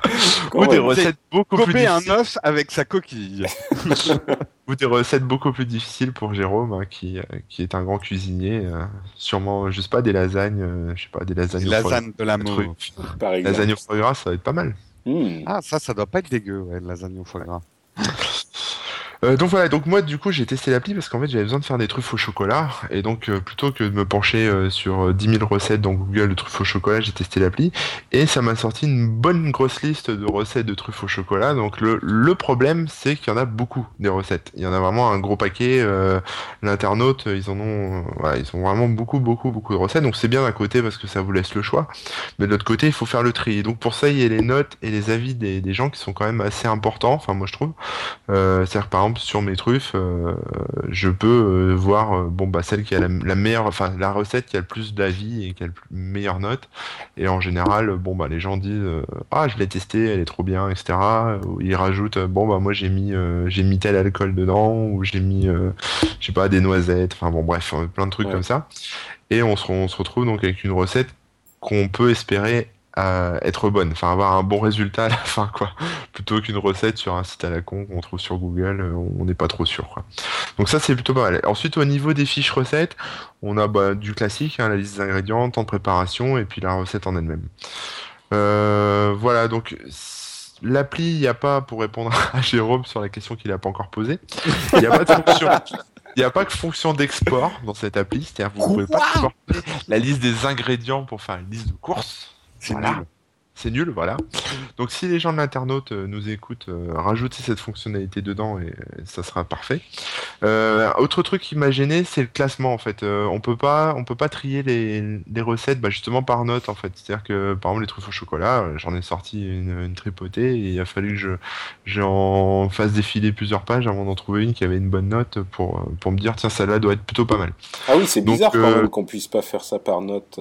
Ou des recettes beaucoup plus difficiles. un œuf avec sa coquille Ou des recettes beaucoup plus difficiles pour Jérôme, hein, qui, qui est un grand cuisinier. sûrement, je sais pas, des lasagnes, je sais pas, des lasagnes. Lasagne de l'amour. Lasagne au foie gras, ça va être pas mal. Hmm. Ah, ça, ça doit pas être dégueu, ouais, la lasagne au foie gras. Euh, donc voilà, donc moi du coup j'ai testé l'appli parce qu'en fait j'avais besoin de faire des truffes au chocolat et donc euh, plutôt que de me pencher euh, sur 10 000 recettes dans Google de truffes au chocolat, j'ai testé l'appli et ça m'a sorti une bonne grosse liste de recettes de truffes au chocolat. Donc le, le problème c'est qu'il y en a beaucoup des recettes. Il y en a vraiment un gros paquet. L'internaute ils en ont, ils ont vraiment beaucoup beaucoup beaucoup de recettes. Donc c'est bien d'un côté parce que ça vous laisse le choix, mais de l'autre côté il faut faire le tri. Et donc pour ça il y a les notes et les avis des, des gens qui sont quand même assez importants. Enfin moi je trouve. C'est-à-dire par exemple sur mes truffes, euh, je peux euh, voir euh, bon bah celle qui a la, meilleure, enfin la recette qui a le plus d'avis et qui a la meilleure note. Et en général, bon bah les gens disent ah je l'ai testée, elle est trop bien, etc. ils rajoutent bon bah moi j'ai mis j'ai mis tel alcool dedans ou j'ai mis je sais pas des noisettes. Enfin bon bref plein de trucs comme ça. Et on se, on se retrouve donc avec une recette qu'on peut espérer être bonne, enfin avoir un bon résultat à la fin, quoi. Plutôt qu'une recette sur un site à la con qu'on trouve sur Google, euh, on n'est pas trop sûr, quoi. Donc ça c'est plutôt pas mal. Ensuite au niveau des fiches recettes, on a bah, du classique, hein, la liste des ingrédients, temps de préparation et puis la recette en elle-même. Euh, voilà donc l'appli, il n'y a pas pour répondre à Jérôme sur la question qu'il n'a pas encore posée. Il n'y a pas de fonction. Il n'y a pas que fonction d'export dans cette appli, c'est-à-dire vous ne pouvez pas exporter la liste des ingrédients pour faire une liste de courses. C'est nul. C'est nul, voilà. Donc si les gens de l'internaute euh, nous écoutent, euh, rajoutez cette fonctionnalité dedans et, ça sera parfait. Euh, autre truc qui m'a gêné, c'est le classement en fait. on peut pas, on peut pas trier les, recettes, bah, justement par note en fait. C'est-à-dire que par exemple les truffes au chocolat, j'en ai sorti une, tripotée et il a fallu que je j'en fasse défiler plusieurs pages avant d'en trouver une qui avait une bonne note pour pour me dire tiens celle-là doit être plutôt pas mal. Ah oui, c'est bizarre quand même qu'on puisse pas faire ça par note.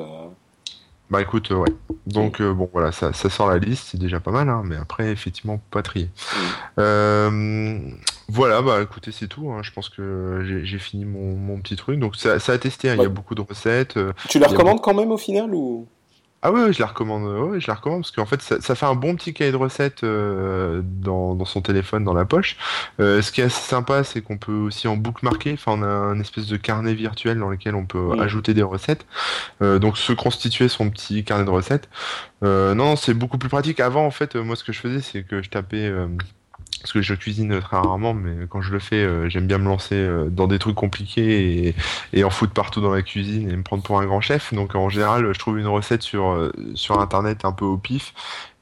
Bah écoute, euh, ouais. Donc euh, bon voilà, ça, ça, sort la liste, c'est déjà pas mal, hein, mais après effectivement pas trier. Euh, Voilà, bah écoutez, c'est tout. Hein. Je pense que j'ai fini mon, mon, petit truc. Donc ça, ça a testé, hein. il y a beaucoup de recettes. Tu la recommandes quand même au final ou? Ah oui, je la recommande. Ouais, je la recommande parce qu'en fait, ça, ça, fait un bon petit cahier de recettes euh, dans, dans, son téléphone, dans la poche. Euh, ce qui est assez sympa, c'est qu'on peut aussi en bookmarker. Enfin, on a un espèce de carnet virtuel dans lequel on peut ajouter des recettes. Euh, donc, se constituer son petit carnet de recettes. Euh, non, c'est beaucoup plus pratique. Avant, en fait, moi, ce que je faisais, c'est que je tapais parce que je cuisine très rarement, mais quand je le fais, euh, j'aime bien me lancer euh, dans des trucs compliqués et, et, en foutre partout dans la cuisine et me prendre pour un grand chef. Donc en général, je trouve une recette sur euh, sur internet un peu au pif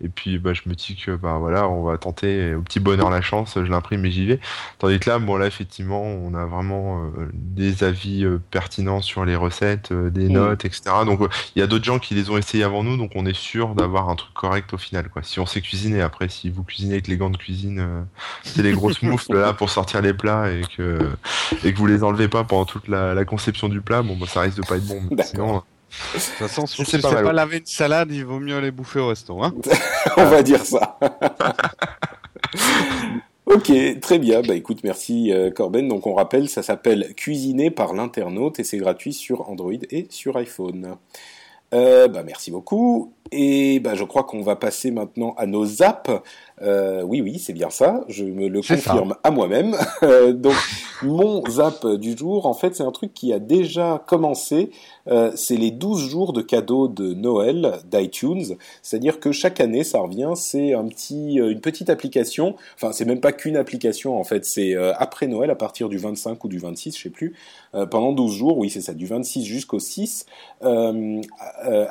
et puis bah, je me dis que bah voilà, on va tenter au petit bonheur la chance, je l'imprime et j'y vais. Tandis que là, bon là effectivement, on a vraiment euh, des avis euh, pertinents sur les recettes, euh, des mm. notes, etc. Donc il y a d'autres gens qui les ont essayés avant nous, donc on est sûr d'avoir un truc correct au final. Quoi. Si on sait cuisiner, après si vous cuisinez avec les gants de cuisine, c'est les grosses moufles là pour sortir les plats et que et que vous les enlevez pas pendant toute la, la conception du plat, bon bah, ça risque de pas être bon. Sinon de toute façon, si ne pas, pas laver une salade, il vaut mieux aller bouffer au resto. Hein On va dire ça. ok, très bien. Bah écoute, merci euh, Corben. Donc on rappelle, ça s'appelle Cuisiner par l'internaute et c'est gratuit sur Android et sur iPhone. Euh, bah merci beaucoup. Et bah je crois qu'on va passer maintenant à nos apps. Euh, oui, oui, c'est bien ça. Je me le confirme à moi-même. donc, mon zap du jour, en fait, c'est un truc qui a déjà commencé. Euh, c'est les 12 jours de cadeaux de Noël d'iTunes. C'est-à-dire que chaque année, ça revient. C'est un petit, euh, une petite application. Enfin, c'est même pas qu'une application, en fait. C'est euh, après Noël, à partir du 25 ou du 26, je sais plus. Euh, pendant 12 jours, oui, c'est ça, du 26 jusqu'au 6.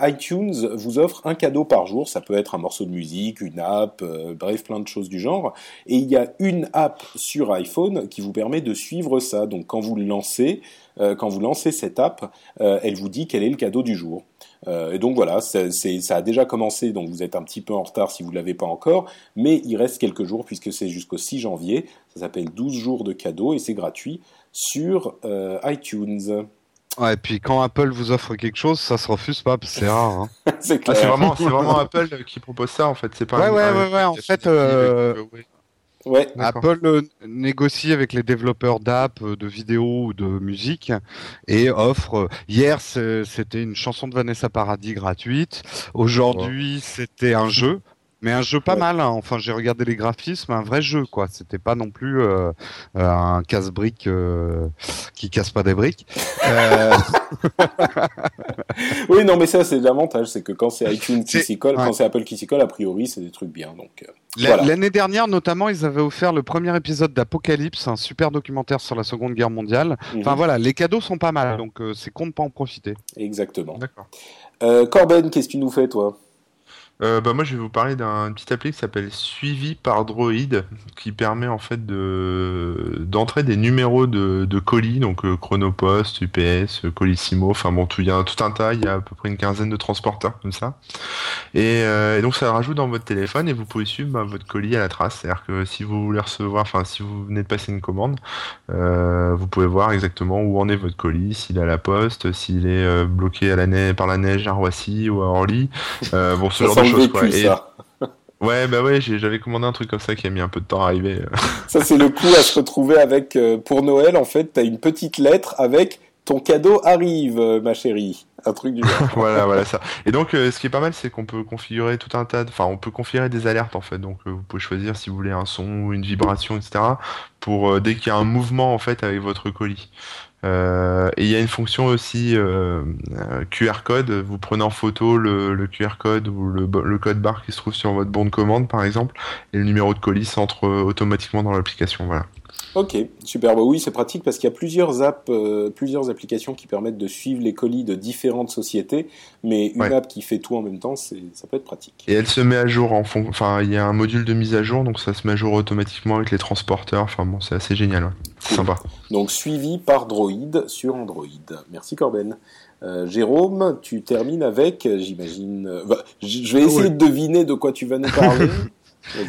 iTunes vous offre un cadeau par jour. Ça peut être un morceau de musique, une app, bref plein de choses du genre. Et il y a une app sur iPhone qui vous permet de suivre ça. Donc quand vous le lancez, euh, quand vous lancez cette app, euh, elle vous dit quel est le cadeau du jour. Euh, et donc voilà, ça a déjà commencé, donc vous êtes un petit peu en retard si vous ne l'avez pas encore, mais il reste quelques jours puisque c'est jusqu'au 6 janvier. Ça s'appelle 12 jours de cadeaux et c'est gratuit sur iTunes. Ouais, et puis quand Apple vous offre quelque chose, ça se refuse pas, c'est rare. Hein. c'est ah, vraiment, vraiment, Apple qui propose ça en fait. C'est pas. Ouais, ouais, ouais, ouais, En fait, euh... ouais, Apple euh, négocie avec les développeurs d'app, euh, de vidéos ou de musique et offre. Euh, hier, c'était une chanson de Vanessa Paradis gratuite. Aujourd'hui, c'était un jeu. Mais un jeu pas mal. Hein. Enfin, j'ai regardé les graphismes, un vrai jeu, quoi. C'était pas non plus euh, euh un casse-brique euh, qui casse pas des briques. Euh... oui, non, mais ça, c'est l'avantage, c'est que quand c'est iTunes qui s'y colle, quand c'est Apple qui s'y colle, a priori, c'est des trucs bien. Donc. Euh, l'année dernière, notamment, ils avaient offert le premier épisode d'Apocalypse, un super documentaire sur la Seconde Guerre mondiale. Enfin mhm. voilà, les cadeaux sont pas mal, donc c'est con de pas en profiter. Exactement. D'accord. Corben, qu'est-ce que tu nous fais, toi? Euh, bah moi je vais vous parler d'un petit appli qui s'appelle Suivi par Droid qui permet en fait de d'entrer des numéros de, de colis donc euh, Chronopost, UPS, Colissimo, enfin bon tout il y a tout un tas, il y a à peu près une quinzaine de transporteurs comme ça. Et, euh, et donc ça rajoute dans votre téléphone et vous pouvez suivre bah, votre colis à la trace, c'est-à-dire que si vous voulez recevoir, enfin si vous venez de passer une commande, euh, vous pouvez voir exactement où en est votre colis, s'il est à la poste, s'il est euh, bloqué à la neige par la neige à Roissy ou à Orly, bon ce genre de Ouais, bah ouais, j'avais commandé un truc comme ça qui a mis un peu de temps à arriver. ça, c'est le coup à se retrouver avec, euh, pour Noël, en fait, t'as une petite lettre avec ton cadeau arrive, euh, ma chérie. Un truc du genre. voilà, voilà ça. Et donc, euh, ce qui est pas mal, c'est qu'on peut configurer tout un tas de, enfin, on peut configurer des alertes, en fait. Donc, vous pouvez choisir si vous voulez un son ou une vibration, etc. Pour, dès qu'il y a un mouvement, en fait, avec votre colis. Euh, et il y a une fonction aussi euh, euh QR code. Vous prenez en photo le, QR code ou le, le, code barre qui se trouve sur votre bon de commande, par exemple, et le numéro de colis entre automatiquement dans l'application. Voilà. Ok, super. Bah oui, c'est pratique parce qu'il y a plusieurs apps, euh, plusieurs applications qui permettent de suivre les colis de différentes sociétés, mais une app qui fait tout en même temps, ça peut être pratique. Et elle se met à jour en fond. Enfin, il y a un module de mise à jour, donc ça se met à jour automatiquement avec les transporteurs. Enfin bon, c'est assez génial. C'est sympa. Donc suivi par Droid sur Android. Merci Corben. Euh, Jérôme, tu termines avec, j'imagine. Euh, bah, je vais essayer de deviner de quoi tu vas nous parler.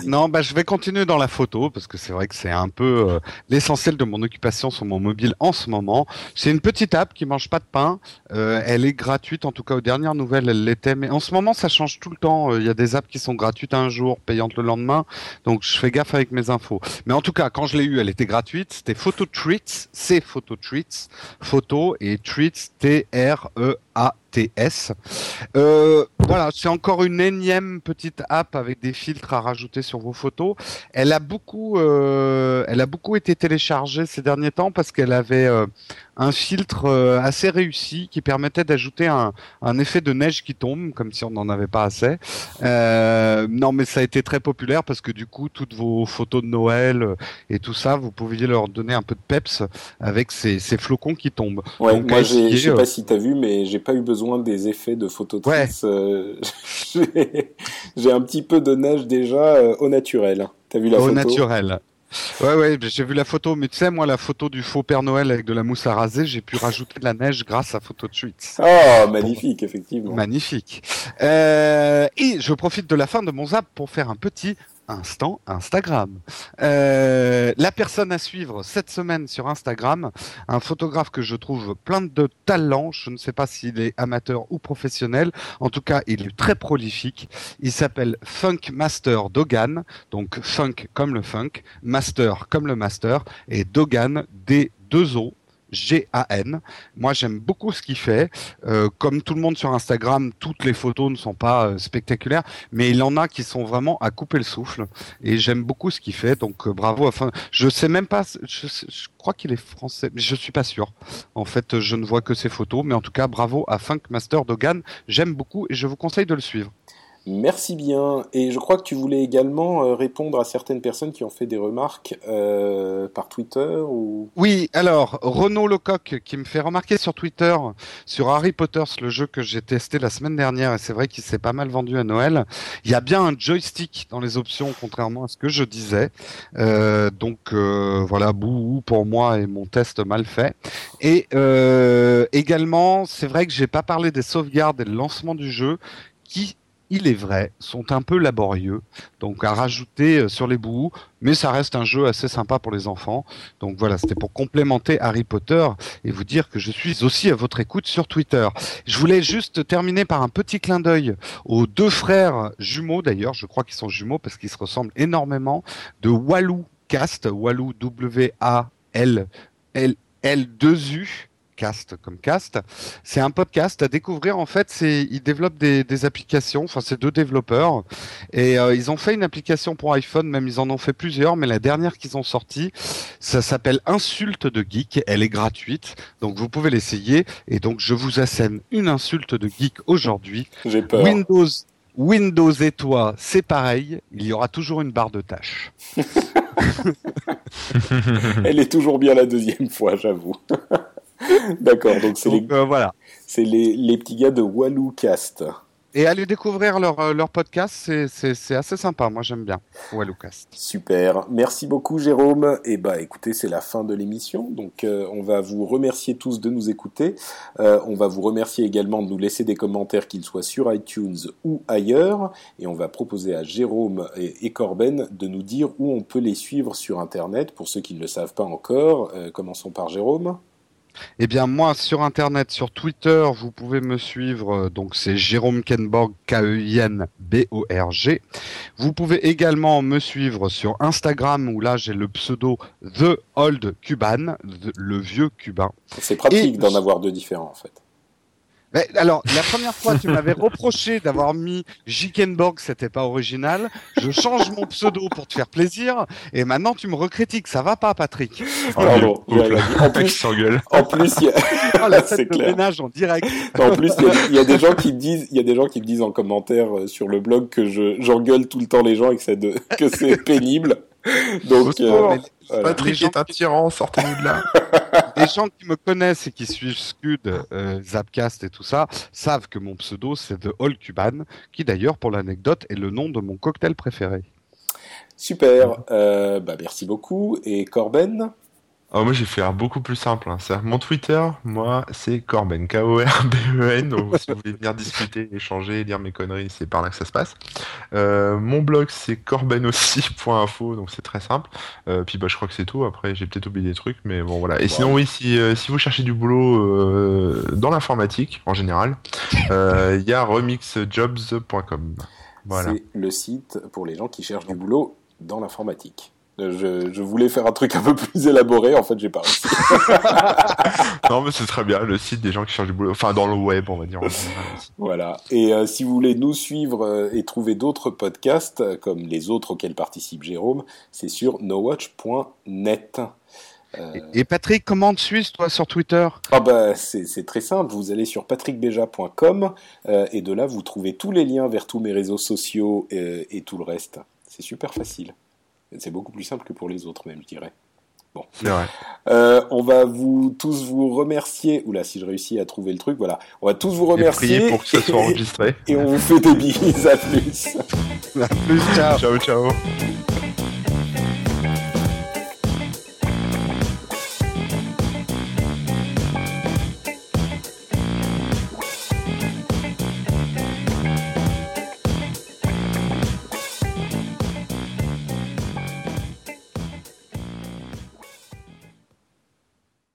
Non, bah, je vais continuer dans la photo parce que c'est vrai que c'est un peu euh, l'essentiel de mon occupation sur mon mobile en ce moment. C'est une petite app qui mange pas de pain. Euh, elle est gratuite, en tout cas aux dernières nouvelles, elle l'était. Mais en ce moment, ça change tout le temps. Il y a des apps qui sont gratuites un jour, payantes le lendemain. Donc je fais gaffe avec mes infos. Mais en tout cas, quand je l'ai eu, elle était gratuite. C'était Photo Treats, c'est Photo Treats, photo et Treats T R E A Euh, voilà, c'est encore une énième petite app avec des filtres à rajouter sur vos photos. Elle a beaucoup, euh, été téléchargée ces derniers temps parce qu'elle avait euh, un filtre euh, assez réussi qui permettait d'ajouter un, un, effet de neige qui tombe, comme si on n'en avait pas assez. Euh, non, mais ça a été très populaire parce que du coup, toutes vos photos de Noël euh, et tout ça, vous pouviez leur donner un peu de peps avec ces, ces flocons qui tombent. Ouais, Donc, moi, je sais pas si tu as vu, mais j'ai pas eu besoin des effets de photo ouais. j'ai un petit peu de neige déjà au naturel. T'as vu la au photo? naturel. Ouais, ouais, j'ai vu la photo, mais tu sais, moi, la photo du faux Père Noël avec de la mousse à raser, j'ai pu rajouter de la neige grâce à Photo Tweets. Oh, magnifique, effectivement. Magnifique. Euh, et je profite de la fin de mon zap pour faire un petit instant Instagram. Euh, la personne à suivre cette semaine sur Instagram, un photographe que je trouve plein de talent. Je ne sais pas s'il est amateur ou professionnel. En tout cas, il est très prolifique. Il s'appelle Funk Master Dogan. Donc funk comme le funk, master comme le master et Dogan D 2 O G-A-N. Moi, j'aime beaucoup ce qu'il fait. Euh, comme tout le monde sur Instagram, toutes les photos ne sont pas euh, spectaculaires, mais il en a qui sont vraiment à couper le souffle. Et j'aime beaucoup ce qu'il fait. Donc, euh, bravo. Enfin, je sais même pas. Je, crois qu'il est français, mais je suis pas sûr. En fait, je ne vois que ses photos, mais en tout cas, bravo à Funk Master Dogan. J'aime beaucoup et je vous conseille de le suivre. Merci bien. Et je crois que tu voulais également euh, répondre à certaines personnes qui ont fait des remarques euh, par Twitter ou... Oui, alors, Renaud Lecoq qui me fait remarquer sur Twitter, sur Harry Potter, le jeu que j'ai testé la semaine dernière, et c'est vrai qu'il s'est pas mal vendu à Noël, il y a bien un joystick dans les options, contrairement à ce que je disais. Euh, donc voilà, bouh pour moi et mon test mal fait. Et également, c'est vrai que j'ai pas parlé des sauvegardes et le lancement du jeu qui il est vrai, sont un peu laborieux, donc à rajouter sur les bouts, mais ça reste un jeu assez sympa pour les enfants. Donc voilà, c'était pour complémenter Harry Potter et vous dire que je suis aussi à votre écoute sur Twitter. Je voulais juste terminer par un petit clin d'œil aux deux frères jumeaux d'ailleurs, je crois qu'ils sont jumeaux parce qu'ils se ressemblent énormément, de Walou Cast, Walou W-A-L L-2-U cast comme cast. C'est un podcast à découvrir. En fait, c'est ils développent des, des applications. Enfin, c'est deux développeurs et euh, ils ont fait une application pour iPhone. Même ils en ont fait plusieurs, mais la dernière qu'ils ont sortie, ça s'appelle Insulte de geek. Elle est gratuite, donc vous pouvez l'essayer. Et donc je vous assène une insulte de geek aujourd'hui. J'ai peur. Windows. Windows et toi, c'est pareil, il y aura toujours une barre de tâches. Elle est toujours bien la deuxième fois, j'avoue. D'accord, donc c'est les, euh, voilà. c'est les, les, petits gars de Walou Cast. Et allez découvrir leur, leur podcast, c'est assez sympa, moi j'aime bien Walloucast. Super, merci beaucoup Jérôme. Et bah écoutez, c'est la fin de l'émission, donc euh, on va vous remercier tous de nous écouter. Euh, on va vous remercier également de nous laisser des commentaires, qu'ils soient sur iTunes ou ailleurs. Et on va proposer à Jérôme et, et Corben de nous dire où on peut les suivre sur Internet, pour ceux qui ne le savent pas encore. Euh, commençons par Jérôme. Eh bien, moi, sur Internet, sur Twitter, vous pouvez me suivre. Donc, c'est Jérôme Kenborg, K-E-I-N-B-O-R-G. Vous pouvez également me suivre sur Instagram, où là, j'ai le pseudo The Old Cuban, le vieux cubain. C'est pratique d'en avoir deux différents, en fait. Mais alors, la première fois, tu m'avais reproché d'avoir mis Jikenborg, c'était pas original. Je change mon pseudo pour te faire plaisir, et maintenant tu me recritiques. Ça va pas, Patrick? Pardon. En plus, s'engueule. En plus, il y a... oh, la scène de ménage en direct. En plus, il y, a, il y, a des gens qui me disent, il y a des gens qui me disent en commentaire sur le blog que je j'engueule tout le temps les gens et que c'est de... que c'est pénible. Donc, euh, voilà. Patrick est un tyran, sortez-nous de là. Les gens qui me connaissent et qui suivent Scud, euh, Zapcast et tout ça, savent que mon pseudo c'est The All Cuban, qui d'ailleurs, pour l'anecdote, est le nom de mon cocktail préféré. Super, euh, bah merci beaucoup. Et Corben? Oh, moi, j'ai fait un beaucoup plus simple. Hein. Mon Twitter, moi, c'est Corben, K-O-R-B-E-N. Donc, si vous voulez venir discuter, échanger, lire mes conneries, c'est par là que ça se passe. Euh, mon blog, c'est corbenoussi.info, donc c'est très simple. Euh, puis, bah, je crois que c'est tout. Après, j'ai peut-être oublié des trucs, mais bon, voilà. Et sinon, oui, si, euh, si vous cherchez du boulot dans l'informatique, en général, il y a remixjobs.com. Voilà. C'est le site pour les gens qui cherchent du boulot dans l'informatique. Je, voulais faire un truc un peu plus élaboré, en fait, j'ai pas réussi. non, mais c'est très bien, le site des gens qui cherchent du boulot, enfin dans le web, on va dire. voilà. Et euh, si vous voulez nous suivre euh, et trouver d'autres podcasts, euh, comme les autres auxquels participe Jérôme, c'est sur nowatch.net. Et Patrick, comment te suis toi sur Twitter? Ah bah c'est très simple, vous allez sur patrickbeja.com et de là vous trouvez tous les liens vers tous mes réseaux sociaux et tout le reste. C'est super facile. C'est beaucoup plus simple que pour les autres, même, je dirais. Bon. Vrai. Euh, on va vous tous vous remercier. Oula, si je réussis à trouver le truc, voilà. On va tous vous remercier. Et pour que ça soit enregistré. Et on vous fait des bises. À plus. À plus. Ciao. Ciao, ciao.